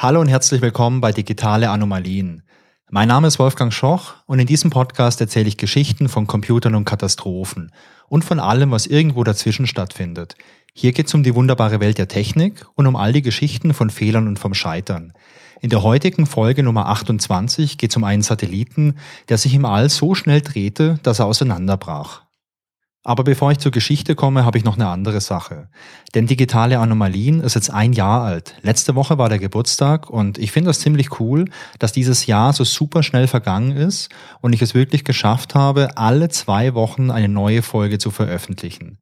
Hallo und herzlich willkommen bei Digitale Anomalien. Mein Name ist Wolfgang Schoch und in diesem Podcast erzähle ich Geschichten von Computern und Katastrophen und von allem, was irgendwo dazwischen stattfindet. Hier geht es um die wunderbare Welt der Technik und um all die Geschichten von Fehlern und vom Scheitern. In der heutigen Folge Nummer 28 geht es um einen Satelliten, der sich im All so schnell drehte, dass er auseinanderbrach. Aber bevor ich zur Geschichte komme, habe ich noch eine andere Sache. Denn digitale Anomalien ist jetzt ein Jahr alt. Letzte Woche war der Geburtstag und ich finde das ziemlich cool, dass dieses Jahr so super schnell vergangen ist und ich es wirklich geschafft habe, alle zwei Wochen eine neue Folge zu veröffentlichen.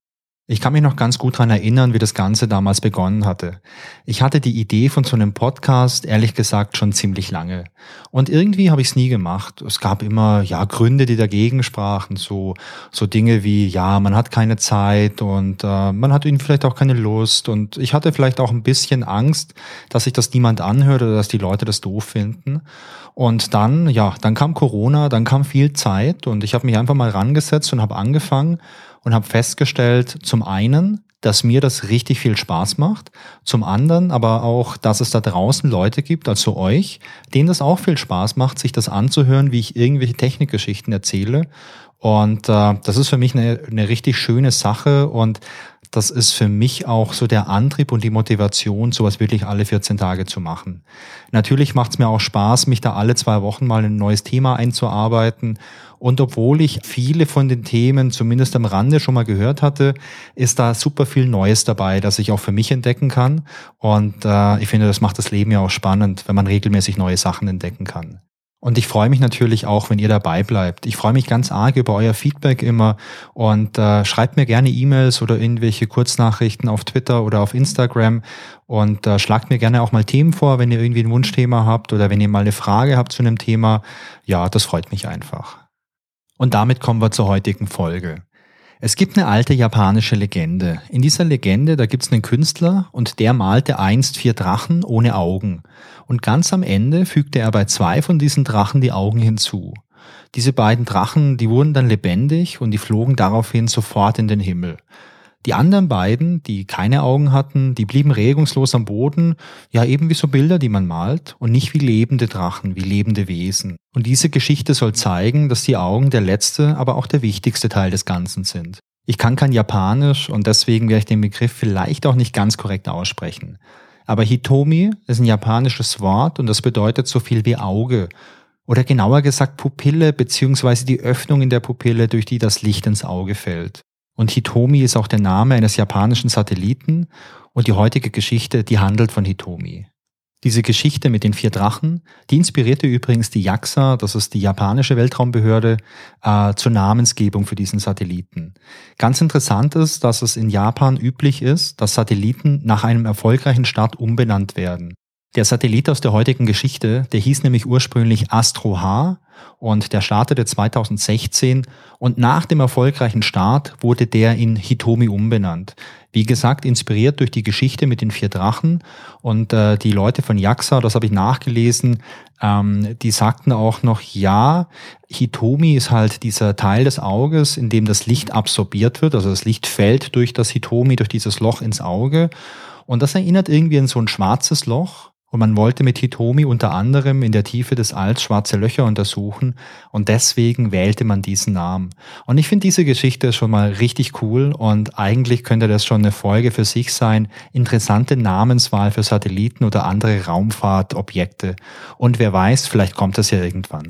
Ich kann mich noch ganz gut dran erinnern, wie das Ganze damals begonnen hatte. Ich hatte die Idee von so einem Podcast, ehrlich gesagt, schon ziemlich lange. Und irgendwie habe ich es nie gemacht. Es gab immer, ja, Gründe, die dagegen sprachen. So, so Dinge wie, ja, man hat keine Zeit und äh, man hat ihnen vielleicht auch keine Lust. Und ich hatte vielleicht auch ein bisschen Angst, dass sich das niemand anhört oder dass die Leute das doof finden. Und dann, ja, dann kam Corona, dann kam viel Zeit und ich habe mich einfach mal rangesetzt und habe angefangen und habe festgestellt, zum einen, dass mir das richtig viel Spaß macht, zum anderen aber auch, dass es da draußen Leute gibt, also euch, denen das auch viel Spaß macht, sich das anzuhören, wie ich irgendwelche Technikgeschichten erzähle. Und äh, das ist für mich eine, eine richtig schöne Sache und das ist für mich auch so der Antrieb und die Motivation, sowas wirklich alle 14 Tage zu machen. Natürlich macht es mir auch Spaß, mich da alle zwei Wochen mal in ein neues Thema einzuarbeiten. Und obwohl ich viele von den Themen zumindest am Rande schon mal gehört hatte, ist da super viel Neues dabei, das ich auch für mich entdecken kann. Und äh, ich finde, das macht das Leben ja auch spannend, wenn man regelmäßig neue Sachen entdecken kann. Und ich freue mich natürlich auch, wenn ihr dabei bleibt. Ich freue mich ganz arg über euer Feedback immer und äh, schreibt mir gerne E-Mails oder irgendwelche Kurznachrichten auf Twitter oder auf Instagram und äh, schlagt mir gerne auch mal Themen vor, wenn ihr irgendwie ein Wunschthema habt oder wenn ihr mal eine Frage habt zu einem Thema. Ja, das freut mich einfach. Und damit kommen wir zur heutigen Folge. Es gibt eine alte japanische Legende. In dieser Legende, da gibt es einen Künstler und der malte einst vier Drachen ohne Augen. Und ganz am Ende fügte er bei zwei von diesen Drachen die Augen hinzu. Diese beiden Drachen, die wurden dann lebendig und die flogen daraufhin sofort in den Himmel. Die anderen beiden, die keine Augen hatten, die blieben regungslos am Boden, ja eben wie so Bilder, die man malt, und nicht wie lebende Drachen, wie lebende Wesen. Und diese Geschichte soll zeigen, dass die Augen der letzte, aber auch der wichtigste Teil des Ganzen sind. Ich kann kein Japanisch und deswegen werde ich den Begriff vielleicht auch nicht ganz korrekt aussprechen. Aber Hitomi ist ein japanisches Wort und das bedeutet so viel wie Auge. Oder genauer gesagt Pupille beziehungsweise die Öffnung in der Pupille, durch die das Licht ins Auge fällt. Und Hitomi ist auch der Name eines japanischen Satelliten und die heutige Geschichte, die handelt von Hitomi. Diese Geschichte mit den vier Drachen, die inspirierte übrigens die JAXA, das ist die japanische Weltraumbehörde, äh, zur Namensgebung für diesen Satelliten. Ganz interessant ist, dass es in Japan üblich ist, dass Satelliten nach einem erfolgreichen Start umbenannt werden. Der Satellit aus der heutigen Geschichte, der hieß nämlich ursprünglich Astro H und der startete 2016 und nach dem erfolgreichen Start wurde der in Hitomi umbenannt. Wie gesagt, inspiriert durch die Geschichte mit den vier Drachen und äh, die Leute von JAXA, das habe ich nachgelesen, ähm, die sagten auch noch, ja, Hitomi ist halt dieser Teil des Auges, in dem das Licht absorbiert wird, also das Licht fällt durch das Hitomi, durch dieses Loch ins Auge. Und das erinnert irgendwie an so ein schwarzes Loch. Und man wollte mit Hitomi unter anderem in der Tiefe des Alls schwarze Löcher untersuchen und deswegen wählte man diesen Namen. Und ich finde diese Geschichte schon mal richtig cool und eigentlich könnte das schon eine Folge für sich sein. Interessante Namenswahl für Satelliten oder andere Raumfahrtobjekte. Und wer weiß, vielleicht kommt das ja irgendwann.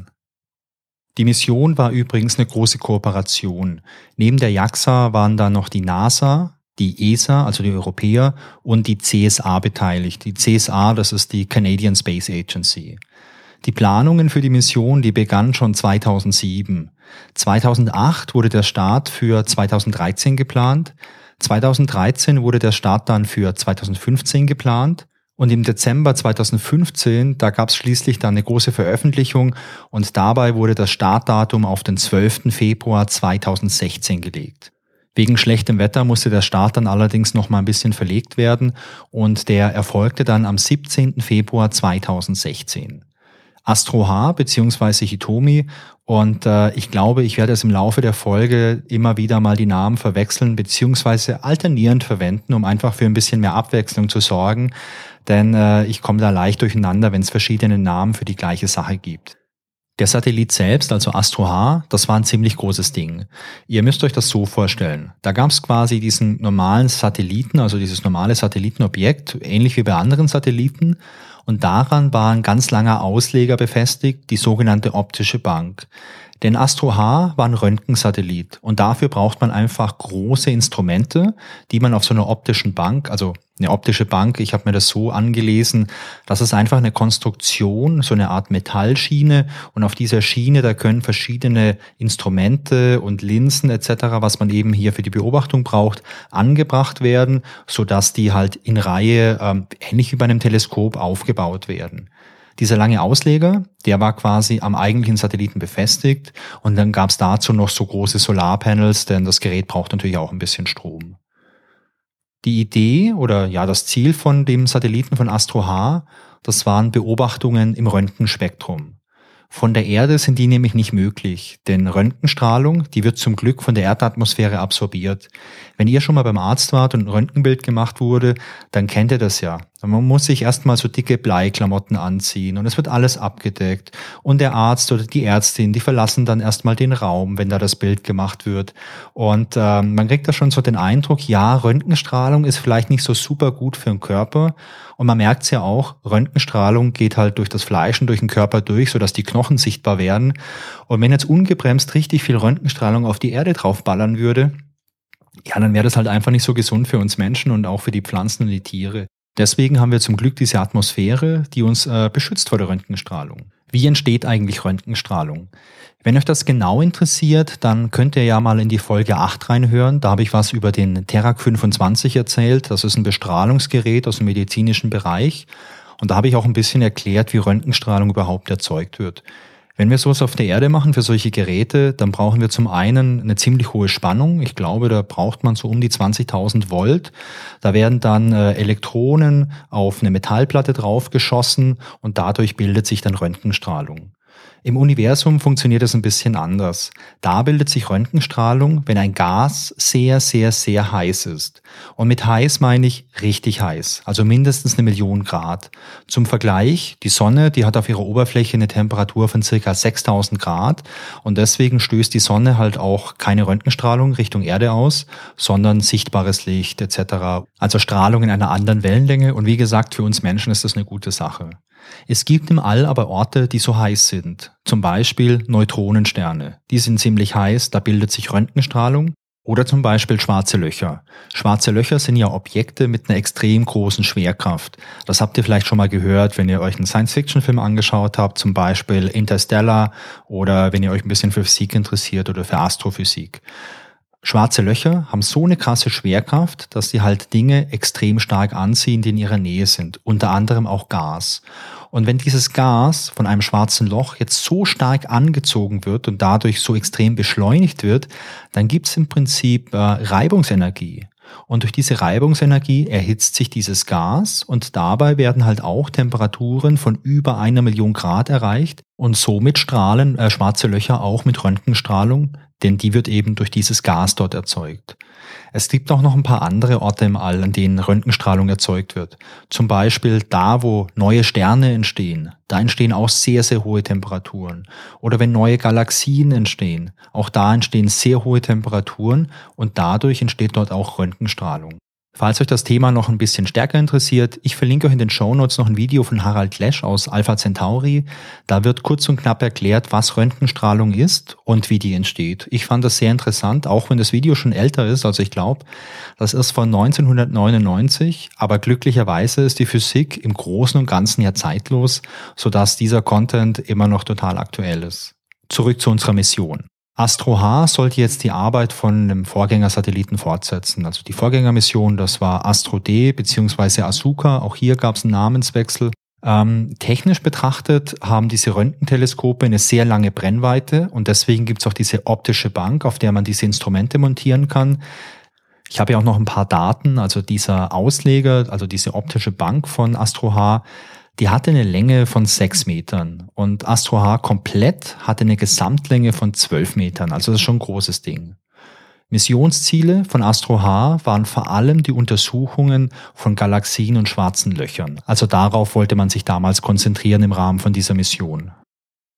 Die Mission war übrigens eine große Kooperation. Neben der JAXA waren da noch die NASA, die ESA, also die Europäer, und die CSA beteiligt. Die CSA, das ist die Canadian Space Agency. Die Planungen für die Mission, die begannen schon 2007. 2008 wurde der Start für 2013 geplant. 2013 wurde der Start dann für 2015 geplant. Und im Dezember 2015, da gab es schließlich dann eine große Veröffentlichung und dabei wurde das Startdatum auf den 12. Februar 2016 gelegt. Wegen schlechtem Wetter musste der Start dann allerdings noch mal ein bisschen verlegt werden und der erfolgte dann am 17. Februar 2016. Astro H bzw. Hitomi und äh, ich glaube, ich werde es im Laufe der Folge immer wieder mal die Namen verwechseln beziehungsweise alternierend verwenden, um einfach für ein bisschen mehr Abwechslung zu sorgen. Denn äh, ich komme da leicht durcheinander, wenn es verschiedene Namen für die gleiche Sache gibt. Der Satellit selbst, also Astro H, das war ein ziemlich großes Ding. Ihr müsst euch das so vorstellen. Da gab es quasi diesen normalen Satelliten, also dieses normale Satellitenobjekt, ähnlich wie bei anderen Satelliten. Und daran war ein ganz langer Ausleger befestigt, die sogenannte optische Bank. Denn Astro H war ein Röntgensatellit und dafür braucht man einfach große Instrumente, die man auf so einer optischen Bank, also eine optische Bank, ich habe mir das so angelesen, das ist einfach eine Konstruktion, so eine Art Metallschiene und auf dieser Schiene, da können verschiedene Instrumente und Linsen etc., was man eben hier für die Beobachtung braucht, angebracht werden, so dass die halt in Reihe ähm, ähnlich wie bei einem Teleskop aufgebaut werden. Dieser lange Ausleger, der war quasi am eigentlichen Satelliten befestigt und dann gab es dazu noch so große Solarpanels, denn das Gerät braucht natürlich auch ein bisschen Strom. Die Idee oder ja das Ziel von dem Satelliten von Astro H, das waren Beobachtungen im Röntgenspektrum. Von der Erde sind die nämlich nicht möglich, denn Röntgenstrahlung, die wird zum Glück von der Erdatmosphäre absorbiert. Wenn ihr schon mal beim Arzt wart und ein Röntgenbild gemacht wurde, dann kennt ihr das ja. Man muss sich erstmal so dicke Bleiklamotten anziehen und es wird alles abgedeckt. Und der Arzt oder die Ärztin, die verlassen dann erstmal den Raum, wenn da das Bild gemacht wird. Und äh, man kriegt da schon so den Eindruck, ja, Röntgenstrahlung ist vielleicht nicht so super gut für den Körper. Und man merkt es ja auch, Röntgenstrahlung geht halt durch das Fleisch und durch den Körper durch, sodass die Knochen sichtbar werden. Und wenn jetzt ungebremst richtig viel Röntgenstrahlung auf die Erde draufballern würde, ja, dann wäre das halt einfach nicht so gesund für uns Menschen und auch für die Pflanzen und die Tiere. Deswegen haben wir zum Glück diese Atmosphäre, die uns äh, beschützt vor der Röntgenstrahlung. Wie entsteht eigentlich Röntgenstrahlung? Wenn euch das genau interessiert, dann könnt ihr ja mal in die Folge 8 reinhören. Da habe ich was über den Terak 25 erzählt. Das ist ein Bestrahlungsgerät aus dem medizinischen Bereich. Und da habe ich auch ein bisschen erklärt, wie Röntgenstrahlung überhaupt erzeugt wird. Wenn wir sowas auf der Erde machen für solche Geräte, dann brauchen wir zum einen eine ziemlich hohe Spannung. Ich glaube, da braucht man so um die 20.000 Volt. Da werden dann äh, Elektronen auf eine Metallplatte draufgeschossen und dadurch bildet sich dann Röntgenstrahlung. Im Universum funktioniert es ein bisschen anders. Da bildet sich Röntgenstrahlung, wenn ein Gas sehr, sehr, sehr heiß ist. Und mit heiß meine ich richtig heiß, also mindestens eine Million Grad. Zum Vergleich, die Sonne, die hat auf ihrer Oberfläche eine Temperatur von circa 6000 Grad und deswegen stößt die Sonne halt auch keine Röntgenstrahlung Richtung Erde aus, sondern sichtbares Licht etc. Also Strahlung in einer anderen Wellenlänge und wie gesagt, für uns Menschen ist das eine gute Sache. Es gibt im All aber Orte, die so heiß sind. Zum Beispiel Neutronensterne. Die sind ziemlich heiß, da bildet sich Röntgenstrahlung. Oder zum Beispiel schwarze Löcher. Schwarze Löcher sind ja Objekte mit einer extrem großen Schwerkraft. Das habt ihr vielleicht schon mal gehört, wenn ihr euch einen Science-Fiction-Film angeschaut habt, zum Beispiel Interstellar oder wenn ihr euch ein bisschen für Physik interessiert oder für Astrophysik. Schwarze Löcher haben so eine krasse Schwerkraft, dass sie halt Dinge extrem stark anziehen, die in ihrer Nähe sind. Unter anderem auch Gas. Und wenn dieses Gas von einem schwarzen Loch jetzt so stark angezogen wird und dadurch so extrem beschleunigt wird, dann gibt es im Prinzip äh, Reibungsenergie. Und durch diese Reibungsenergie erhitzt sich dieses Gas und dabei werden halt auch Temperaturen von über einer Million Grad erreicht und somit strahlen äh, schwarze Löcher auch mit Röntgenstrahlung, denn die wird eben durch dieses Gas dort erzeugt. Es gibt auch noch ein paar andere Orte im All, an denen Röntgenstrahlung erzeugt wird. Zum Beispiel da, wo neue Sterne entstehen. Da entstehen auch sehr, sehr hohe Temperaturen. Oder wenn neue Galaxien entstehen. Auch da entstehen sehr hohe Temperaturen und dadurch entsteht dort auch Röntgenstrahlung. Falls euch das Thema noch ein bisschen stärker interessiert, ich verlinke euch in den Show Notes noch ein Video von Harald Lesch aus Alpha Centauri. Da wird kurz und knapp erklärt, was Röntgenstrahlung ist und wie die entsteht. Ich fand das sehr interessant, auch wenn das Video schon älter ist. Also ich glaube, das ist von 1999, aber glücklicherweise ist die Physik im Großen und Ganzen ja zeitlos, sodass dieser Content immer noch total aktuell ist. Zurück zu unserer Mission. Astro H sollte jetzt die Arbeit von dem Vorgängersatelliten fortsetzen. Also die Vorgängermission, das war Astro D bzw. Asuka. Auch hier gab es einen Namenswechsel. Ähm, technisch betrachtet haben diese Röntgenteleskope eine sehr lange Brennweite und deswegen gibt es auch diese optische Bank, auf der man diese Instrumente montieren kann. Ich habe ja auch noch ein paar Daten, also dieser Ausleger, also diese optische Bank von Astro H, Die hatte eine Länge von sechs Metern und Astro H komplett hatte eine Gesamtlänge von zwölf Metern, also das ist schon ein großes Ding. Missionsziele von Astro H waren vor allem die Untersuchungen von Galaxien und schwarzen Löchern. Also darauf wollte man sich damals konzentrieren im Rahmen von dieser Mission.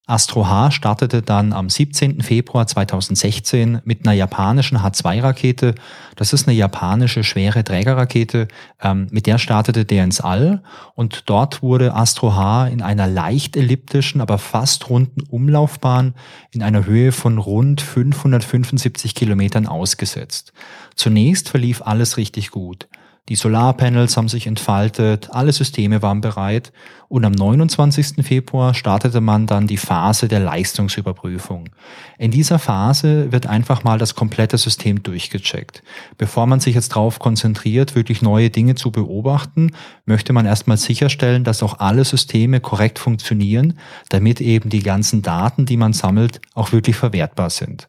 Astro H startete dann am 17. Februar 2016 mit einer japanischen H2-Rakete. Das ist eine japanische schwere Trägerrakete. Ähm, mit der startete der ins All und dort wurde Astro H in einer leicht elliptischen, aber fast runden Umlaufbahn in einer Höhe von rund 575 Kilometern ausgesetzt. Zunächst verlief alles richtig gut. Die Solarpanels haben sich entfaltet, alle Systeme waren bereit und am 29. Februar startete man dann die Phase der Leistungsüberprüfung. In dieser Phase wird einfach mal das komplette System durchgecheckt. Bevor man sich jetzt darauf konzentriert, wirklich neue Dinge zu beobachten, möchte man erstmal sicherstellen, dass auch alle Systeme korrekt funktionieren, damit eben die ganzen Daten, die man sammelt, auch wirklich verwertbar sind.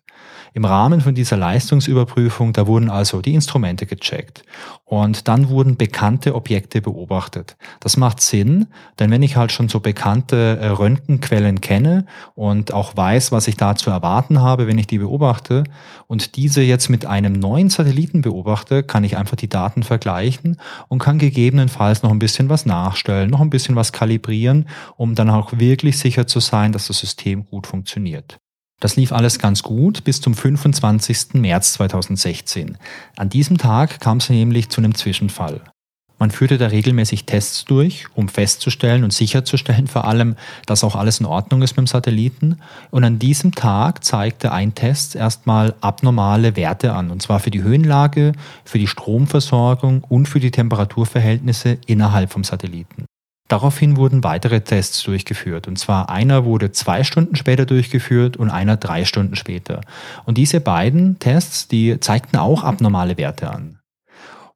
Im Rahmen von dieser Leistungsüberprüfung, da wurden also die Instrumente gecheckt und dann wurden bekannte Objekte beobachtet. Das macht Sinn, denn wenn ich halt schon so bekannte äh, Röntgenquellen kenne und auch weiß, was ich da zu erwarten habe, wenn ich die beobachte und diese jetzt mit einem neuen Satelliten beobachte, kann ich einfach die Daten vergleichen und kann gegebenenfalls noch ein bisschen was nachstellen, noch ein bisschen was kalibrieren, um dann auch wirklich sicher zu sein, dass das System gut funktioniert. Das lief alles ganz gut bis zum 25. März 2016. An diesem Tag kam es nämlich zu einem Zwischenfall. Man führte da regelmäßig Tests durch, um festzustellen und sicherzustellen vor allem, dass auch alles in Ordnung ist mit dem Satelliten. Und an diesem Tag zeigte ein Test erstmal abnormale Werte an, und zwar für die Höhenlage, für die Stromversorgung und für die Temperaturverhältnisse innerhalb vom Satelliten. Daraufhin wurden weitere Tests durchgeführt. Und zwar einer wurde zwei Stunden später durchgeführt und einer drei Stunden später. Und diese beiden Tests, die zeigten auch abnormale Werte an.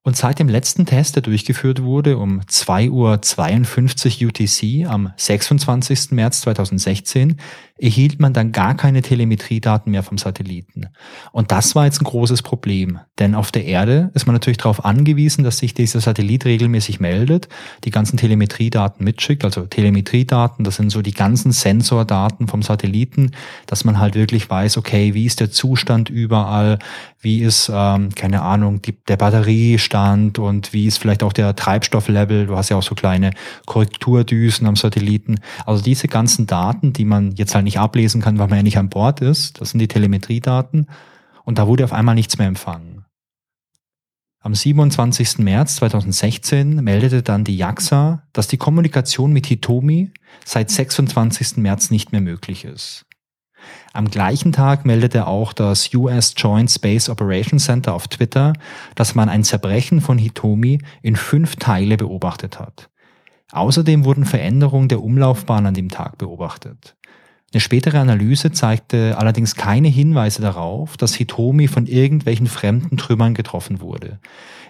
Und seit dem letzten Test, der durchgeführt wurde, um 2.52 Uhr UTC am 26. März 2016, erhielt man dann gar keine Telemetriedaten mehr vom Satelliten. Und das war jetzt ein großes Problem, denn auf der Erde ist man natürlich darauf angewiesen, dass sich dieser Satellit regelmäßig meldet, die ganzen Telemetriedaten mitschickt, also Telemetriedaten, das sind so die ganzen Sensordaten vom Satelliten, dass man halt wirklich weiß, okay, wie ist der Zustand überall, wie ist, ähm, keine Ahnung, die, der Batteriestand und wie ist vielleicht auch der Treibstofflevel, du hast ja auch so kleine Korrekturdüsen am Satelliten, also diese ganzen Daten, die man jetzt halt nicht nicht ablesen kann, weil man ja nicht an Bord ist. Das sind die Telemetriedaten. Und da wurde auf einmal nichts mehr empfangen. Am 27. März 2016 meldete dann die JAXA, dass die Kommunikation mit Hitomi seit 26. März nicht mehr möglich ist. Am gleichen Tag meldete auch das US Joint Space Operations Center auf Twitter, dass man ein Zerbrechen von Hitomi in fünf Teile beobachtet hat. Außerdem wurden Veränderungen der Umlaufbahn an dem Tag beobachtet. Eine spätere Analyse zeigte allerdings keine Hinweise darauf, dass Hitomi von irgendwelchen fremden Trümmern getroffen wurde.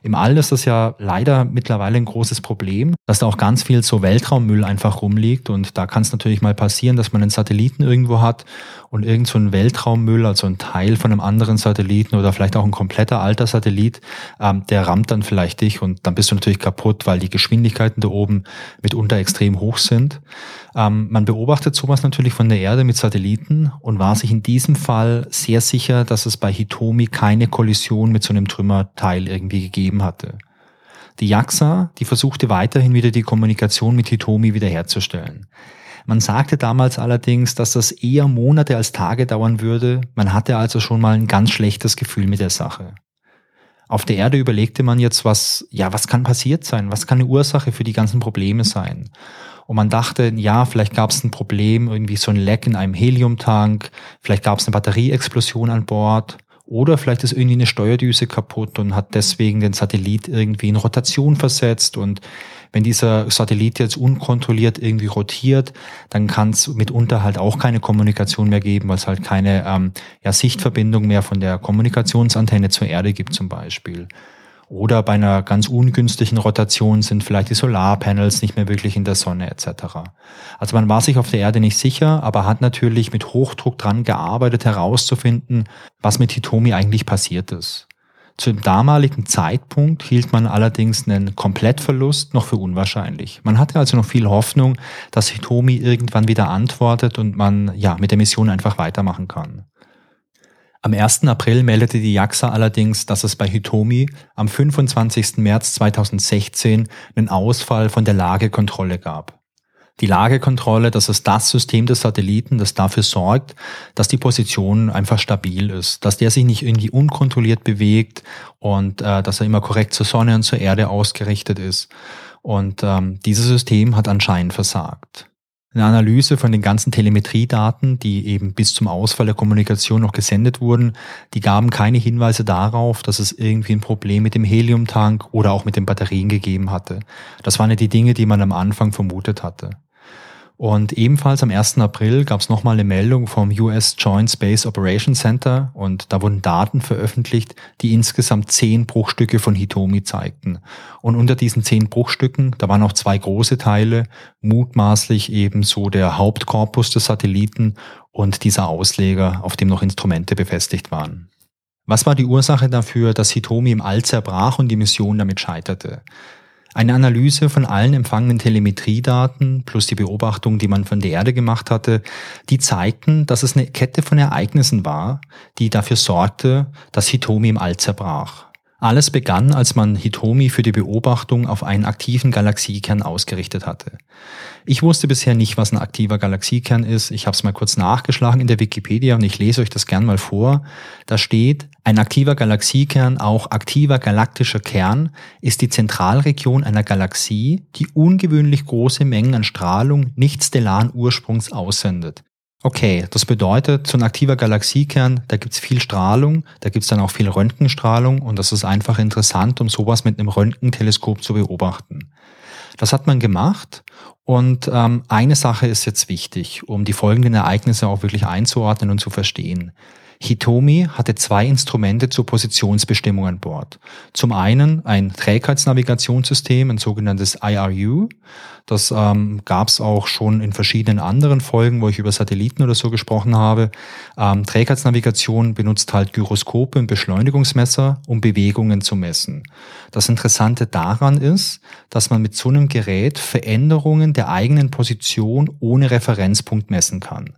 Im All ist das ja leider mittlerweile ein großes Problem, dass da auch ganz viel so Weltraummüll einfach rumliegt und da kann es natürlich mal passieren, dass man einen Satelliten irgendwo hat und irgend so ein Weltraummüll, also ein Teil von einem anderen Satelliten oder vielleicht auch ein kompletter alter Satellit, ähm, der rammt dann vielleicht dich und dann bist du natürlich kaputt, weil die Geschwindigkeiten da oben mitunter extrem hoch sind. Ähm, man beobachtet sowas natürlich von der Erde mit Satelliten und war sich in diesem Fall sehr sicher, dass es bei Hitomi keine Kollision mit so einem Trümmerteil irgendwie gegeben gegeben hatte. Die JAXA, die versuchte weiterhin wieder die Kommunikation mit Hitomi wiederherzustellen. Man sagte damals allerdings, dass das eher Monate als Tage dauern würde. Man hatte also schon mal ein ganz schlechtes Gefühl mit der Sache. Auf der Erde überlegte man jetzt, was, ja, was kann passiert sein? Was kann eine Ursache für die ganzen Probleme sein? Und man dachte, ja, vielleicht gab es ein Problem, irgendwie so ein Leck in einem Heliumtank, vielleicht gab es eine Batterieexplosion an Bord oder vielleicht ist irgendwie eine Steuerdüse kaputt und hat deswegen den Satellit irgendwie in Rotation versetzt. Und wenn dieser Satellit jetzt unkontrolliert irgendwie rotiert, dann kann es mitunter halt auch keine Kommunikation mehr geben, weil es halt keine ähm, ja, Sichtverbindung mehr von der Kommunikationsantenne zur Erde gibt zum Beispiel. Oder bei einer ganz ungünstigen Rotation sind vielleicht die Solarpanels nicht mehr wirklich in der Sonne etc. Also man war sich auf der Erde nicht sicher, aber hat natürlich mit Hochdruck dran gearbeitet herauszufinden, was mit Hitomi eigentlich passiert ist. Zu dem damaligen Zeitpunkt hielt man allerdings einen Komplettverlust noch für unwahrscheinlich. Man hatte also noch viel Hoffnung, dass Hitomi irgendwann wieder antwortet und man ja mit der Mission einfach weitermachen kann. Am 1. April meldete die JAXA allerdings, dass es bei Hitomi am 25. März 2016 einen Ausfall von der Lagekontrolle gab. Die Lagekontrolle, das ist das System des Satelliten, das dafür sorgt, dass die Position einfach stabil ist, dass der sich nicht irgendwie unkontrolliert bewegt und äh, dass er immer korrekt zur Sonne und zur Erde ausgerichtet ist. Und ähm, dieses System hat anscheinend versagt. Eine Analyse von den ganzen Telemetriedaten, die eben bis zum Ausfall der Kommunikation noch gesendet wurden, die gaben keine Hinweise darauf, dass es irgendwie ein Problem mit dem Heliumtank oder auch mit den Batterien gegeben hatte. Das waren ja die Dinge, die man am Anfang vermutet hatte. Und ebenfalls am 1. April gab es nochmal eine Meldung vom US Joint Space Operations Center und da wurden Daten veröffentlicht, die insgesamt zehn Bruchstücke von Hitomi zeigten. Und unter diesen zehn Bruchstücken, da waren auch zwei große Teile, mutmaßlich eben so der Hauptkorpus des Satelliten und dieser Ausleger, auf dem noch Instrumente befestigt waren. Was war die Ursache dafür, dass Hitomi im All zerbrach und die Mission damit scheiterte? Eine Analyse von allen empfangenen Telemetriedaten plus die Beobachtung, die man von der Erde gemacht hatte, die zeigten, dass es eine Kette von Ereignissen war, die dafür sorgte, dass Hitomi im All zerbrach. Alles begann, als man Hitomi für die Beobachtung auf einen aktiven Galaxiekern ausgerichtet hatte. Ich wusste bisher nicht, was ein aktiver Galaxiekern ist. Ich habe es mal kurz nachgeschlagen in der Wikipedia und ich lese euch das gern mal vor. Da steht, ein aktiver Galaxiekern, auch aktiver galaktischer Kern, ist die Zentralregion einer Galaxie, die ungewöhnlich große Mengen an Strahlung nicht stellaren Ursprungs aussendet. Okay, das bedeutet, so ein aktiver Galaxiekern, da gibt's viel Strahlung, da gibt's dann auch viel Röntgenstrahlung und das ist einfach interessant, um sowas mit einem Röntgenteleskop zu beobachten. Das hat man gemacht und ähm, eine Sache ist jetzt wichtig, um die folgenden Ereignisse auch wirklich einzuordnen und zu verstehen. Hitomi hatte zwei Instrumente zur Positionsbestimmung an Bord. Zum einen ein Trägheitsnavigationssystem, ein sogenanntes IRU. Das ähm, gab es auch schon in verschiedenen anderen Folgen, wo ich über Satelliten oder so gesprochen habe. Ähm, Trägheitsnavigation benutzt halt Gyroskope und Beschleunigungsmesser, um Bewegungen zu messen. Das Interessante daran ist, dass man mit so einem Gerät Veränderungen der eigenen Position ohne Referenzpunkt messen kann.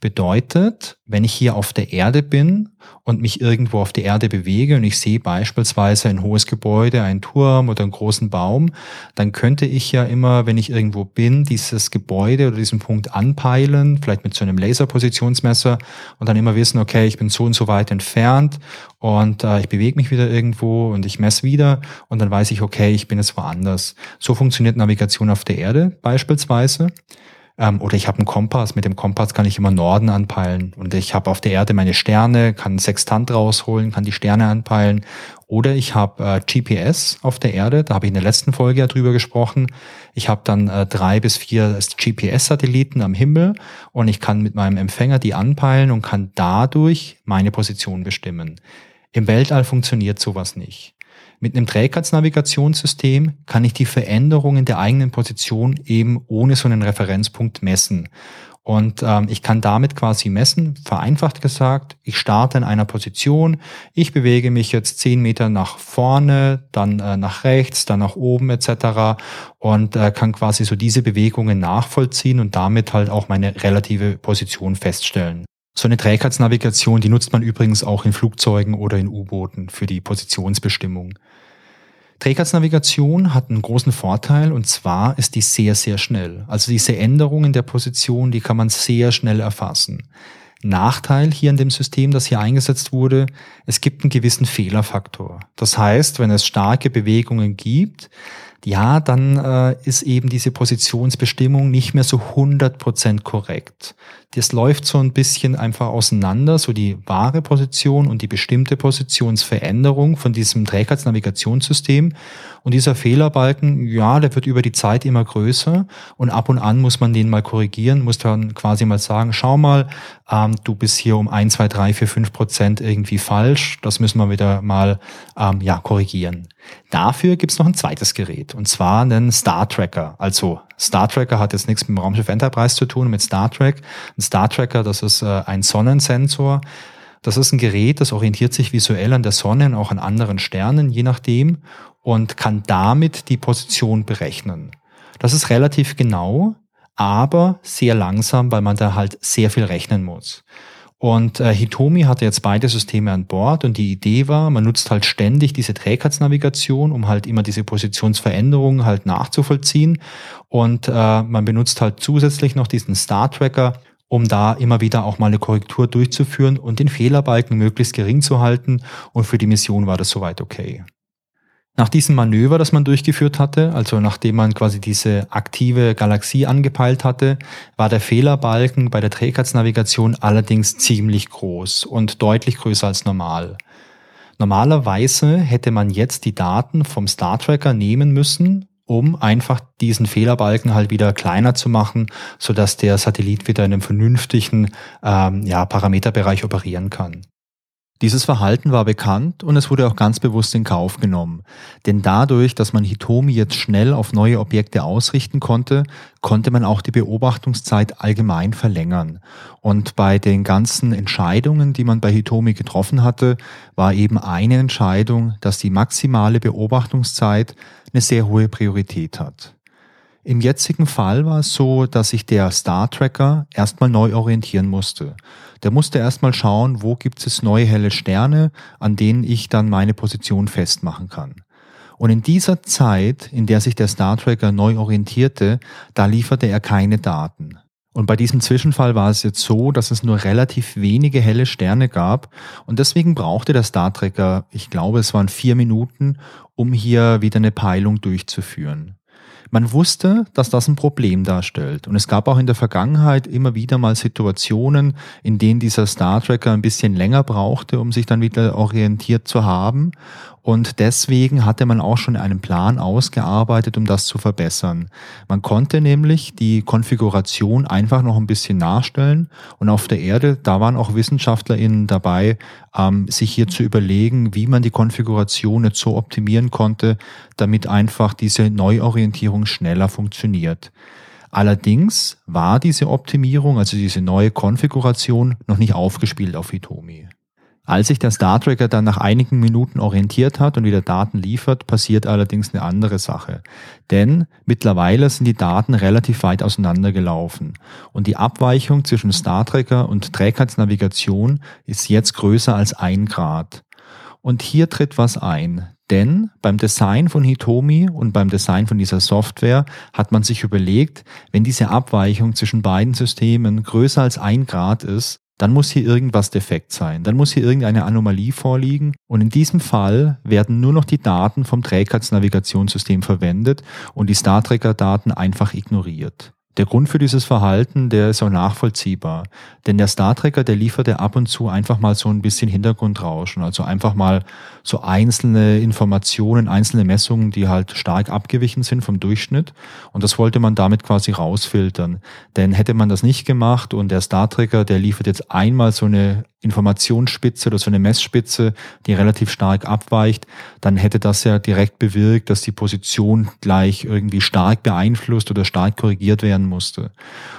Bedeutet, wenn ich hier auf der Erde bin und mich irgendwo auf der Erde bewege und ich sehe beispielsweise ein hohes Gebäude, einen Turm oder einen großen Baum, dann könnte ich ja immer, wenn ich irgendwo bin, dieses Gebäude oder diesen Punkt anpeilen, vielleicht mit so einem Laserpositionsmesser und dann immer wissen, okay, ich bin so und so weit entfernt und äh, ich bewege mich wieder irgendwo und ich messe wieder und dann weiß ich, okay, ich bin jetzt woanders. So funktioniert Navigation auf der Erde beispielsweise. Ähm, oder ich habe einen Kompass. Mit dem Kompass kann ich immer Norden anpeilen. Und ich habe auf der Erde meine Sterne, kann einen Sextant rausholen, kann die Sterne anpeilen. Oder ich habe äh, GPS auf der Erde. Da habe ich in der letzten Folge ja drüber gesprochen. Ich habe dann äh, drei bis vier GPS-Satelliten am Himmel und ich kann mit meinem Empfänger die anpeilen und kann dadurch meine Position bestimmen. Im Weltall funktioniert sowas nicht. Mit einem Trägheitsnavigationssystem kann ich die Veränderungen der eigenen Position eben ohne so einen Referenzpunkt messen. Und ähm, ich kann damit quasi messen, vereinfacht gesagt, ich starte in einer Position, ich bewege mich jetzt zehn Meter nach vorne, dann äh, nach rechts, dann nach oben etc. und äh, kann quasi so diese Bewegungen nachvollziehen und damit halt auch meine relative Position feststellen. So eine Trägheitsnavigation, die nutzt man übrigens auch in Flugzeugen oder in U-Booten für die Positionsbestimmung. Trägheitsnavigation hat einen großen Vorteil und zwar ist die sehr, sehr schnell. Also diese Änderungen der Position, die kann man sehr schnell erfassen. Nachteil hier in dem System, das hier eingesetzt wurde, es gibt einen gewissen Fehlerfaktor. Das heißt, wenn es starke Bewegungen gibt, ja, dann äh, ist eben diese Positionsbestimmung nicht mehr so 100% korrekt. Das läuft so ein bisschen einfach auseinander, so die wahre Position und die bestimmte Positionsveränderung von diesem Trägheitsnavigationssystem. Und dieser Fehlerbalken, ja, der wird über die Zeit immer größer und ab und an muss man den mal korrigieren, muss dann quasi mal sagen, schau mal, ähm, du bist hier um ein, zwei, drei, vier, fünf Prozent irgendwie falsch. Das müssen wir wieder mal ähm, ja, korrigieren. Dafür gibt's noch ein zweites Gerät und zwar einen Star Tracker. Also Star Tracker hat jetzt nichts mit dem Raumschiff Enterprise zu tun, mit Star Trek. Ein Star Tracker, das ist äh, ein Sonnensensor. Das ist ein Gerät, das orientiert sich visuell an der Sonne und auch an anderen Sternen, je nachdem, und kann damit die Position berechnen. Das ist relativ genau, aber sehr langsam, weil man da halt sehr viel rechnen muss. Und äh, Hitomi hatte jetzt beide Systeme an Bord und die Idee war, man nutzt halt ständig diese Trägheitsnavigation, um halt immer diese Positionsveränderungen halt nachzuvollziehen. Und äh, man benutzt halt zusätzlich noch diesen Star Tracker, um da immer wieder auch mal eine Korrektur durchzuführen und den Fehlerbalken möglichst gering zu halten. Und für die Mission war das soweit okay. Nach diesem Manöver, das man durchgeführt hatte, also nachdem man quasi diese aktive Galaxie angepeilt hatte, war der Fehlerbalken bei der Trägheitsnavigation allerdings ziemlich groß und deutlich größer als normal. Normalerweise hätte man jetzt die Daten vom Star Tracker nehmen müssen, um einfach diesen Fehlerbalken halt wieder kleiner zu machen, sodass der Satellit wieder in einem vernünftigen ähm, ja, Parameterbereich operieren kann. Dieses Verhalten war bekannt und es wurde auch ganz bewusst in Kauf genommen. Denn dadurch, dass man Hitomi jetzt schnell auf neue Objekte ausrichten konnte, konnte man auch die Beobachtungszeit allgemein verlängern. Und bei den ganzen Entscheidungen, die man bei Hitomi getroffen hatte, war eben eine Entscheidung, dass die maximale Beobachtungszeit eine sehr hohe Priorität hat. Im jetzigen Fall war es so, dass sich der Star Tracker erstmal neu orientieren musste. Der musste erstmal schauen, wo gibt es neue helle Sterne, an denen ich dann meine Position festmachen kann. Und in dieser Zeit, in der sich der Star Tracker neu orientierte, da lieferte er keine Daten. Und bei diesem Zwischenfall war es jetzt so, dass es nur relativ wenige helle Sterne gab und deswegen brauchte der Star Tracker, ich glaube es waren vier Minuten, um hier wieder eine Peilung durchzuführen. Man wusste, dass das ein Problem darstellt. Und es gab auch in der Vergangenheit immer wieder mal Situationen, in denen dieser Star Tracker ein bisschen länger brauchte, um sich dann wieder orientiert zu haben. Und deswegen hatte man auch schon einen Plan ausgearbeitet, um das zu verbessern. Man konnte nämlich die Konfiguration einfach noch ein bisschen nachstellen. Und auf der Erde, da waren auch WissenschaftlerInnen dabei, ähm, sich hier zu überlegen, wie man die Konfiguration jetzt so optimieren konnte, damit einfach diese Neuorientierung schneller funktioniert. Allerdings war diese Optimierung, also diese neue Konfiguration, noch nicht aufgespielt auf Hitomi. Als sich der Star Tracker dann nach einigen Minuten orientiert hat und wieder Daten liefert, passiert allerdings eine andere Sache. Denn mittlerweile sind die Daten relativ weit auseinandergelaufen und die Abweichung zwischen Star Tracker und Trägheitsnavigation ist jetzt größer als ein Grad. Und hier tritt was ein. Denn beim Design von Hitomi und beim Design von dieser Software hat man sich überlegt, wenn diese Abweichung zwischen beiden Systemen größer als ein Grad ist, dann muss hier irgendwas defekt sein, dann muss hier irgendeine Anomalie vorliegen und in diesem Fall werden nur noch die Daten vom Trägheitsnavigationssystem verwendet und die Star Tracker Daten einfach ignoriert. Der Grund für dieses Verhalten, der ist auch nachvollziehbar. Denn der Star Tracker, der liefert ja ab und zu einfach mal so ein bisschen Hintergrundrauschen. Also einfach mal so einzelne Informationen, einzelne Messungen, die halt stark abgewichen sind vom Durchschnitt. Und das wollte man damit quasi rausfiltern. Denn hätte man das nicht gemacht und der Star Tracker, der liefert jetzt einmal so eine Informationsspitze oder so eine Messspitze, die relativ stark abweicht, dann hätte das ja direkt bewirkt, dass die Position gleich irgendwie stark beeinflusst oder stark korrigiert werden musste.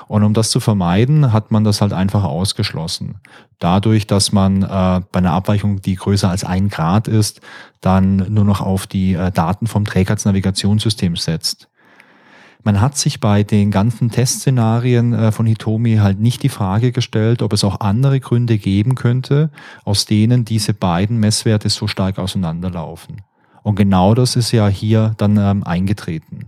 Und um das zu vermeiden, hat man das halt einfach ausgeschlossen. Dadurch, dass man äh, bei einer Abweichung, die größer als ein Grad ist, dann nur noch auf die äh, Daten vom Trägheitsnavigationssystem setzt. Man hat sich bei den ganzen Testszenarien äh, von Hitomi halt nicht die Frage gestellt, ob es auch andere Gründe geben könnte, aus denen diese beiden Messwerte so stark auseinanderlaufen. Und genau das ist ja hier dann ähm, eingetreten.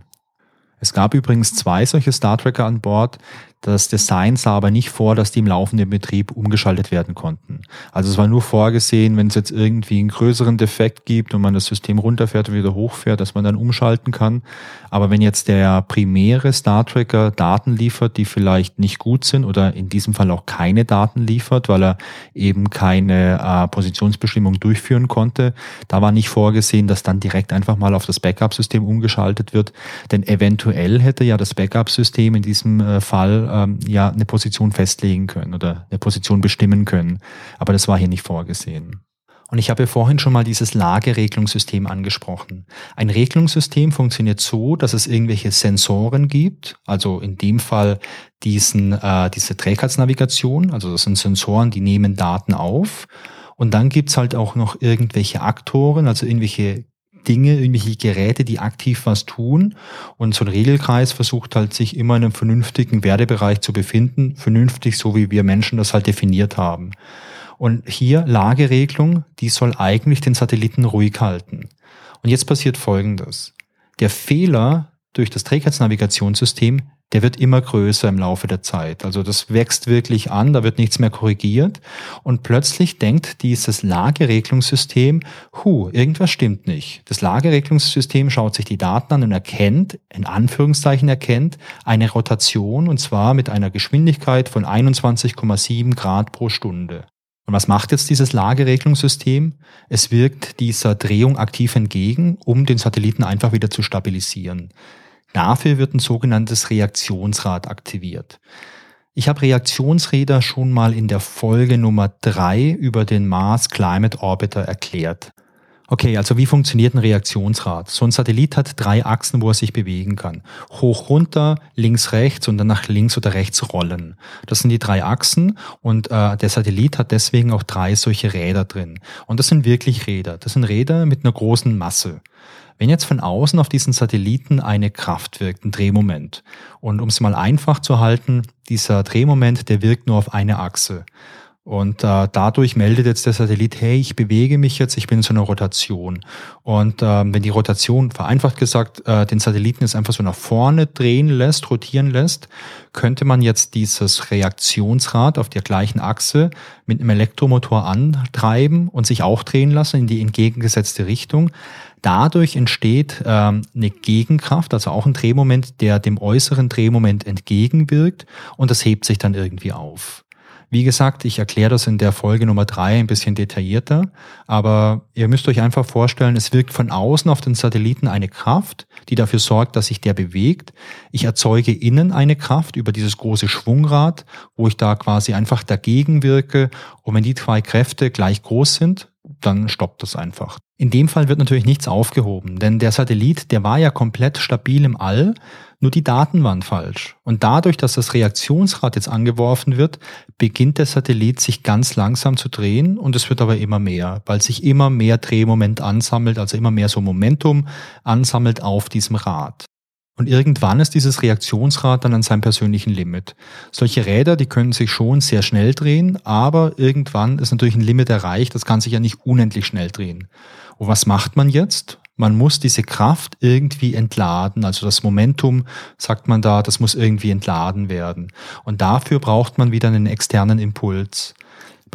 Es gab übrigens zwei solche Star Tracker an Bord, das Design sah aber nicht vor, dass die im laufenden Betrieb umgeschaltet werden konnten. Also es war nur vorgesehen, wenn es jetzt irgendwie einen größeren Defekt gibt und man das System runterfährt und wieder hochfährt, dass man dann umschalten kann. Aber wenn jetzt der primäre Star Tracker Daten liefert, die vielleicht nicht gut sind oder in diesem Fall auch keine Daten liefert, weil er eben keine äh, Positionsbestimmung durchführen konnte, da war nicht vorgesehen, dass dann direkt einfach mal auf das Backup-System umgeschaltet wird. Denn eventuell hätte ja das Backup-System in diesem äh, Fall ähm, ja eine Position festlegen können oder eine Position bestimmen können. Aber das war hier nicht vorgesehen. Und ich habe vorhin schon mal dieses Lageregelungssystem angesprochen. Ein Regelungssystem funktioniert so, dass es irgendwelche Sensoren gibt, also in dem Fall diesen, äh, diese Trägheitsnavigation, also das sind Sensoren, die nehmen Daten auf. Und dann gibt's halt auch noch irgendwelche Aktoren, also irgendwelche Dinge, irgendwelche Geräte, die aktiv was tun. Und so ein Regelkreis versucht halt sich immer in einem vernünftigen Wertebereich zu befinden. Vernünftig, so wie wir Menschen das halt definiert haben. Und hier Lageregelung, die soll eigentlich den Satelliten ruhig halten. Und jetzt passiert Folgendes. Der Fehler durch das Trägheitsnavigationssystem der wird immer größer im Laufe der Zeit. Also das wächst wirklich an, da wird nichts mehr korrigiert. Und plötzlich denkt dieses Lageregelungssystem, hu, irgendwas stimmt nicht. Das Lageregelungssystem schaut sich die Daten an und erkennt, in Anführungszeichen erkennt, eine Rotation und zwar mit einer Geschwindigkeit von 21,7 Grad pro Stunde. Und was macht jetzt dieses Lageregelungssystem? Es wirkt dieser Drehung aktiv entgegen, um den Satelliten einfach wieder zu stabilisieren. Dafür wird ein sogenanntes Reaktionsrad aktiviert. Ich habe Reaktionsräder schon mal in der Folge Nummer drei über den Mars Climate Orbiter erklärt. Okay, also wie funktioniert ein Reaktionsrad? So ein Satellit hat drei Achsen, wo er sich bewegen kann. Hoch, runter, links, rechts und dann nach links oder rechts rollen. Das sind die drei Achsen und äh, der Satellit hat deswegen auch drei solche Räder drin. Und das sind wirklich Räder. Das sind Räder mit einer großen Masse. Wenn jetzt von außen auf diesen Satelliten eine Kraft wirkt, ein Drehmoment, und um es mal einfach zu halten, dieser Drehmoment, der wirkt nur auf eine Achse. Und äh, dadurch meldet jetzt der Satellit, hey, ich bewege mich jetzt, ich bin in so einer Rotation. Und äh, wenn die Rotation, vereinfacht gesagt, äh, den Satelliten jetzt einfach so nach vorne drehen lässt, rotieren lässt, könnte man jetzt dieses Reaktionsrad auf der gleichen Achse mit einem Elektromotor antreiben und sich auch drehen lassen in die entgegengesetzte Richtung. Dadurch entsteht ähm, eine Gegenkraft, also auch ein Drehmoment, der dem äußeren Drehmoment entgegenwirkt und das hebt sich dann irgendwie auf. Wie gesagt, ich erkläre das in der Folge Nummer drei ein bisschen detaillierter, aber ihr müsst euch einfach vorstellen, es wirkt von außen auf den Satelliten eine Kraft, die dafür sorgt, dass sich der bewegt. Ich erzeuge innen eine Kraft über dieses große Schwungrad, wo ich da quasi einfach dagegen wirke. Und wenn die zwei Kräfte gleich groß sind, dann stoppt das einfach. In dem Fall wird natürlich nichts aufgehoben, denn der Satellit, der war ja komplett stabil im All, nur die Daten waren falsch. Und dadurch, dass das Reaktionsrad jetzt angeworfen wird, beginnt der Satellit sich ganz langsam zu drehen und es wird aber immer mehr, weil sich immer mehr Drehmoment ansammelt, also immer mehr so Momentum ansammelt auf diesem Rad. Und irgendwann ist dieses Reaktionsrad dann an seinem persönlichen Limit. Solche Räder, die können sich schon sehr schnell drehen, aber irgendwann ist natürlich ein Limit erreicht, das kann sich ja nicht unendlich schnell drehen. Und was macht man jetzt? Man muss diese Kraft irgendwie entladen. Also das Momentum, sagt man da, das muss irgendwie entladen werden. Und dafür braucht man wieder einen externen Impuls.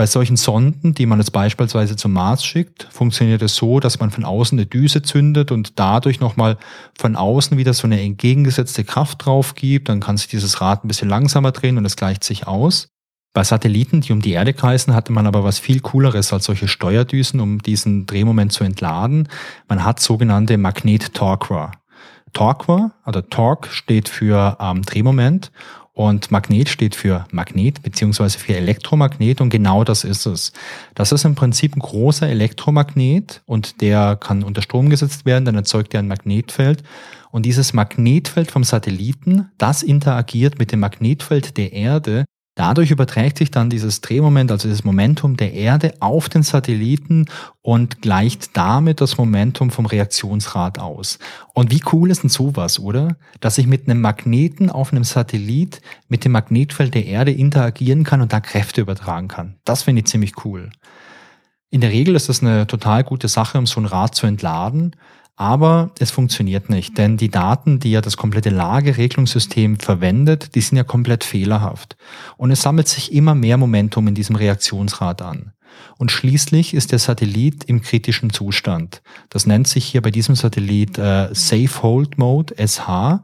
Bei solchen Sonden, die man jetzt beispielsweise zum Mars schickt, funktioniert es so, dass man von außen eine Düse zündet und dadurch nochmal von außen wieder so eine entgegengesetzte Kraft drauf gibt. Dann kann sich dieses Rad ein bisschen langsamer drehen und es gleicht sich aus. Bei Satelliten, die um die Erde kreisen, hatte man aber was viel cooleres als solche Steuerdüsen, um diesen Drehmoment zu entladen. Man hat sogenannte Magnet-Torquer. Torquer, also Torque steht für ähm, Drehmoment und Magnet steht für Magnet beziehungsweise für Elektromagnet und genau das ist es. Das ist im Prinzip ein großer Elektromagnet und der kann unter Strom gesetzt werden, dann erzeugt er ein Magnetfeld. Und dieses Magnetfeld vom Satelliten, das interagiert mit dem Magnetfeld der Erde Dadurch überträgt sich dann dieses Drehmoment, also dieses Momentum der Erde auf den Satelliten und gleicht damit das Momentum vom Reaktionsrad aus. Und wie cool ist denn sowas, oder? Dass ich mit einem Magneten auf einem Satellit mit dem Magnetfeld der Erde interagieren kann und da Kräfte übertragen kann. Das finde ich ziemlich cool. In der Regel ist das eine total gute Sache, um so ein Rad zu entladen. Aber es funktioniert nicht, denn die Daten, die ja das komplette Lageregelungssystem verwendet, die sind ja komplett fehlerhaft. Und es sammelt sich immer mehr Momentum in diesem Reaktionsrad an. Und schließlich ist der Satellit im kritischen Zustand. Das nennt sich hier bei diesem Satellit äh, Safe Hold Mode, SH,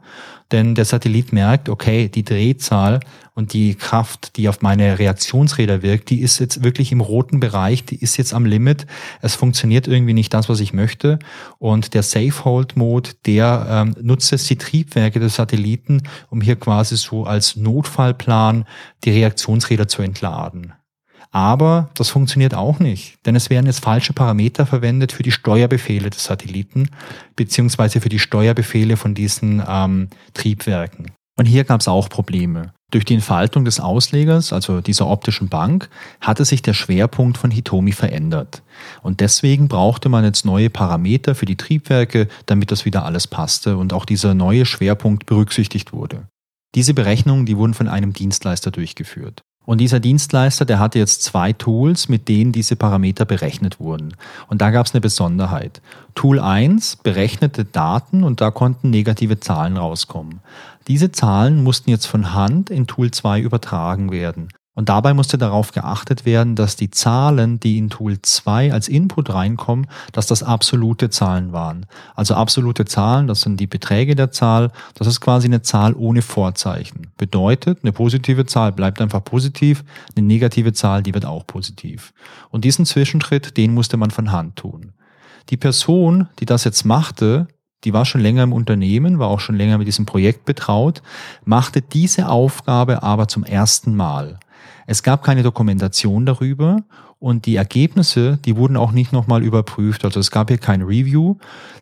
denn der Satellit merkt, okay, die Drehzahl und die Kraft, die auf meine Reaktionsräder wirkt, die ist jetzt wirklich im roten Bereich, die ist jetzt am Limit. Es funktioniert irgendwie nicht das, was ich möchte. Und der Safe Hold Mode, der ähm, nutzt jetzt die Triebwerke des Satelliten, um hier quasi so als Notfallplan die Reaktionsräder zu entladen. Aber das funktioniert auch nicht, denn es werden jetzt falsche Parameter verwendet für die Steuerbefehle des Satelliten, beziehungsweise für die Steuerbefehle von diesen ähm, Triebwerken. Und hier gab es auch Probleme. Durch die Entfaltung des Auslegers, also dieser optischen Bank, hatte sich der Schwerpunkt von Hitomi verändert. Und deswegen brauchte man jetzt neue Parameter für die Triebwerke, damit das wieder alles passte und auch dieser neue Schwerpunkt berücksichtigt wurde. Diese Berechnungen, die wurden von einem Dienstleister durchgeführt. Und dieser Dienstleister, der hatte jetzt zwei Tools, mit denen diese Parameter berechnet wurden. Und da gab es eine Besonderheit. Tool 1 berechnete Daten und da konnten negative Zahlen rauskommen. Diese Zahlen mussten jetzt von Hand in Tool 2 übertragen werden. Und dabei musste darauf geachtet werden, dass die Zahlen, die in Tool 2 als Input reinkommen, dass das absolute Zahlen waren. Also absolute Zahlen, das sind die Beträge der Zahl, das ist quasi eine Zahl ohne Vorzeichen. Bedeutet, eine positive Zahl bleibt einfach positiv, eine negative Zahl, die wird auch positiv. Und diesen Zwischenschritt, den musste man von Hand tun. Die Person, die das jetzt machte, die war schon länger im Unternehmen, war auch schon länger mit diesem Projekt betraut, machte diese Aufgabe aber zum ersten Mal. Es gab keine Dokumentation darüber und die Ergebnisse, die wurden auch nicht nochmal überprüft. Also es gab hier kein Review.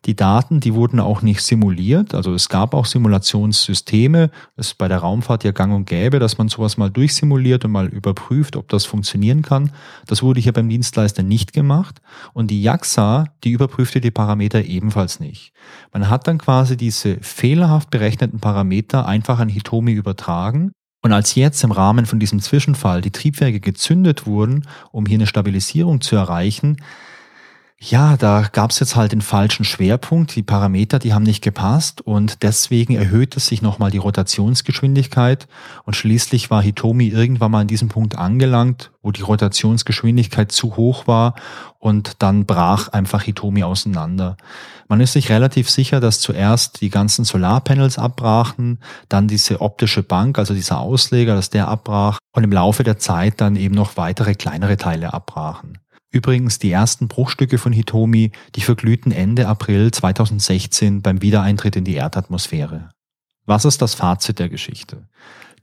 Die Daten, die wurden auch nicht simuliert. Also es gab auch Simulationssysteme. Es ist bei der Raumfahrt ja gang und gäbe, dass man sowas mal durchsimuliert und mal überprüft, ob das funktionieren kann. Das wurde hier beim Dienstleister nicht gemacht. Und die JAXA, die überprüfte die Parameter ebenfalls nicht. Man hat dann quasi diese fehlerhaft berechneten Parameter einfach an Hitomi übertragen und als jetzt im Rahmen von diesem Zwischenfall die Triebwerke gezündet wurden, um hier eine Stabilisierung zu erreichen, ja, da gab es jetzt halt den falschen Schwerpunkt. Die Parameter, die haben nicht gepasst und deswegen erhöhte sich nochmal die Rotationsgeschwindigkeit und schließlich war Hitomi irgendwann mal an diesem Punkt angelangt, wo die Rotationsgeschwindigkeit zu hoch war und dann brach einfach Hitomi auseinander. Man ist sich relativ sicher, dass zuerst die ganzen Solarpanels abbrachen, dann diese optische Bank, also dieser Ausleger, dass der abbrach und im Laufe der Zeit dann eben noch weitere kleinere Teile abbrachen. Übrigens, die ersten Bruchstücke von Hitomi, die verglühten Ende April 2016 beim Wiedereintritt in die Erdatmosphäre. Was ist das Fazit der Geschichte?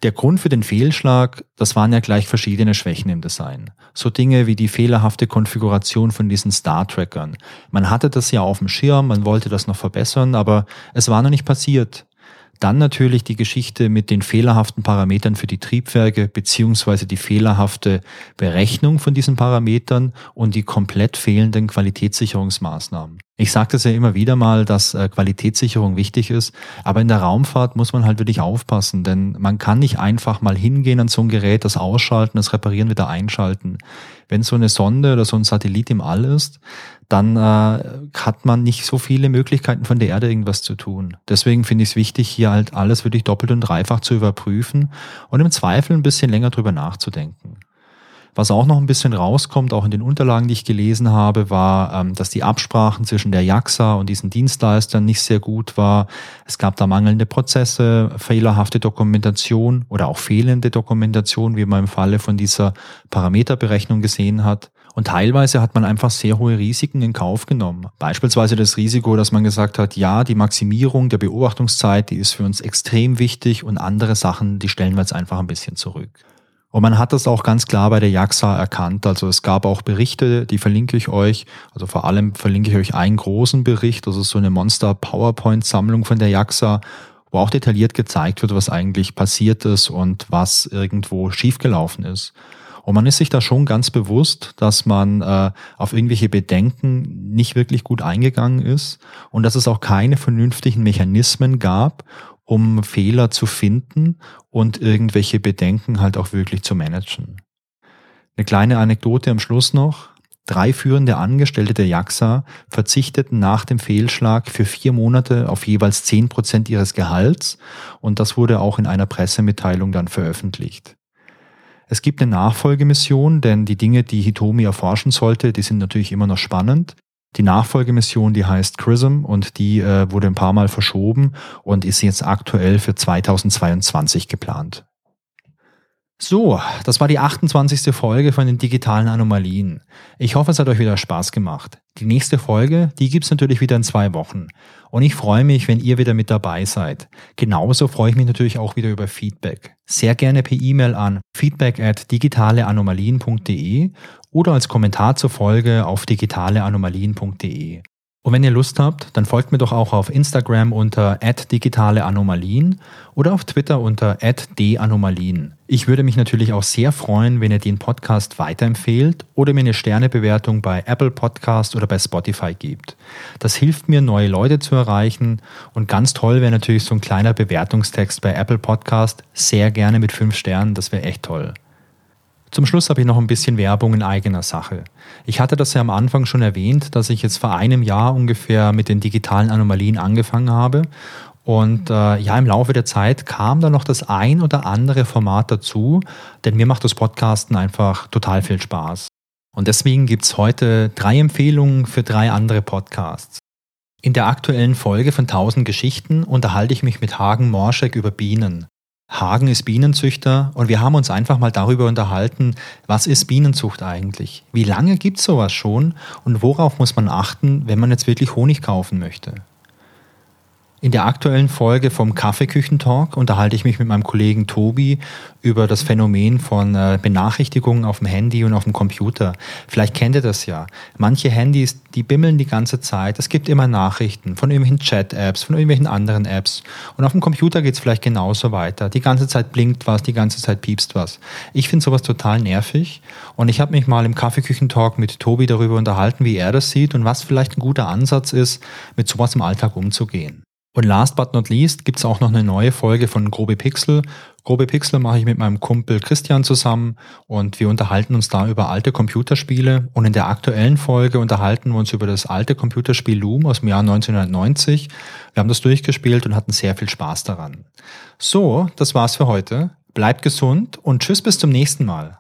Der Grund für den Fehlschlag, das waren ja gleich verschiedene Schwächen im Design. So Dinge wie die fehlerhafte Konfiguration von diesen Star-Trackern. Man hatte das ja auf dem Schirm, man wollte das noch verbessern, aber es war noch nicht passiert. Dann natürlich die Geschichte mit den fehlerhaften Parametern für die Triebwerke beziehungsweise die fehlerhafte Berechnung von diesen Parametern und die komplett fehlenden Qualitätssicherungsmaßnahmen. Ich sage das ja immer wieder mal, dass äh, Qualitätssicherung wichtig ist, aber in der Raumfahrt muss man halt wirklich aufpassen, denn man kann nicht einfach mal hingehen an so ein Gerät, das ausschalten, das reparieren, wieder einschalten. Wenn so eine Sonde oder so ein Satellit im All ist, dann äh, hat man nicht so viele Möglichkeiten von der Erde irgendwas zu tun. Deswegen finde ich es wichtig, hier halt alles wirklich doppelt und dreifach zu überprüfen und im Zweifel ein bisschen länger drüber nachzudenken. Was auch noch ein bisschen rauskommt, auch in den Unterlagen, die ich gelesen habe, war, ähm, dass die Absprachen zwischen der JAXA und diesen Dienstleistern nicht sehr gut war. Es gab da mangelnde Prozesse, fehlerhafte Dokumentation oder auch fehlende Dokumentation, wie man im Falle von dieser Parameterberechnung gesehen hat. Und teilweise hat man einfach sehr hohe Risiken in Kauf genommen. Beispielsweise das Risiko, dass man gesagt hat, ja, die Maximierung der Beobachtungszeit, die ist für uns extrem wichtig und andere Sachen, die stellen wir jetzt einfach ein bisschen zurück. Und man hat das auch ganz klar bei der JAXA erkannt. Also es gab auch Berichte, die verlinke ich euch. Also vor allem verlinke ich euch einen großen Bericht. Das ist so eine Monster PowerPoint-Sammlung von der JAXA, wo auch detailliert gezeigt wird, was eigentlich passiert ist und was irgendwo schiefgelaufen ist. Und man ist sich da schon ganz bewusst, dass man äh, auf irgendwelche Bedenken nicht wirklich gut eingegangen ist und dass es auch keine vernünftigen Mechanismen gab, um Fehler zu finden und irgendwelche Bedenken halt auch wirklich zu managen. Eine kleine Anekdote am Schluss noch. Drei führende Angestellte der JAXA verzichteten nach dem Fehlschlag für vier Monate auf jeweils zehn Prozent ihres Gehalts und das wurde auch in einer Pressemitteilung dann veröffentlicht. Es gibt eine Nachfolgemission, denn die Dinge, die Hitomi erforschen sollte, die sind natürlich immer noch spannend. Die Nachfolgemission, die heißt CRISM und die äh, wurde ein paar Mal verschoben und ist jetzt aktuell für 2022 geplant. So, das war die 28. Folge von den digitalen Anomalien. Ich hoffe, es hat euch wieder Spaß gemacht. Die nächste Folge, die gibt's natürlich wieder in zwei Wochen. Und ich freue mich, wenn ihr wieder mit dabei seid. Genauso freue ich mich natürlich auch wieder über Feedback. Sehr gerne per E-Mail an feedback at digitaleanomalien.de oder als Kommentar zur Folge auf digitaleanomalien.de. Und wenn ihr Lust habt, dann folgt mir doch auch auf Instagram unter @digitaleanomalien oder auf Twitter unter @danomalien. Ich würde mich natürlich auch sehr freuen, wenn ihr den Podcast weiterempfehlt oder mir eine Sternebewertung bei Apple Podcast oder bei Spotify gebt. Das hilft mir, neue Leute zu erreichen und ganz toll wäre natürlich so ein kleiner Bewertungstext bei Apple Podcast. Sehr gerne mit fünf Sternen, das wäre echt toll. Zum Schluss habe ich noch ein bisschen Werbung in eigener Sache. Ich hatte das ja am Anfang schon erwähnt, dass ich jetzt vor einem Jahr ungefähr mit den digitalen Anomalien angefangen habe. Und äh, ja, im Laufe der Zeit kam da noch das ein oder andere Format dazu, denn mir macht das Podcasten einfach total viel Spaß. Und deswegen gibt's heute drei Empfehlungen für drei andere Podcasts. In der aktuellen Folge von 1000 Geschichten unterhalte ich mich mit Hagen Morschek über Bienen. Hagen ist Bienenzüchter und wir haben uns einfach mal darüber unterhalten, was ist Bienenzucht eigentlich? Wie lange gibt es sowas schon und worauf muss man achten, wenn man jetzt wirklich Honig kaufen möchte? In der aktuellen Folge vom Kaffeeküchentalk unterhalte ich mich mit meinem Kollegen Tobi über das Phänomen von äh, Benachrichtigungen auf dem Handy und auf dem Computer. Vielleicht kennt ihr das ja. Manche Handys, die bimmeln die ganze Zeit. Es gibt immer Nachrichten von irgendwelchen Chat-Apps, von irgendwelchen anderen Apps. Und auf dem Computer geht es vielleicht genauso weiter. Die ganze Zeit blinkt was, die ganze Zeit piepst was. Ich finde sowas total nervig. Und ich habe mich mal im Kaffeeküchentalk mit Tobi darüber unterhalten, wie er das sieht und was vielleicht ein guter Ansatz ist, mit sowas im Alltag umzugehen. Und last but not least gibt's auch noch eine neue Folge von Grobe Pixel. Grobe Pixel mache ich mit meinem Kumpel Christian zusammen und wir unterhalten uns da über alte Computerspiele. Und in der aktuellen Folge unterhalten wir uns über das alte Computerspiel Loom aus dem Jahr 1990. Wir haben das durchgespielt und hatten sehr viel Spaß daran. So, das war's für heute. Bleibt gesund und tschüss bis zum nächsten Mal.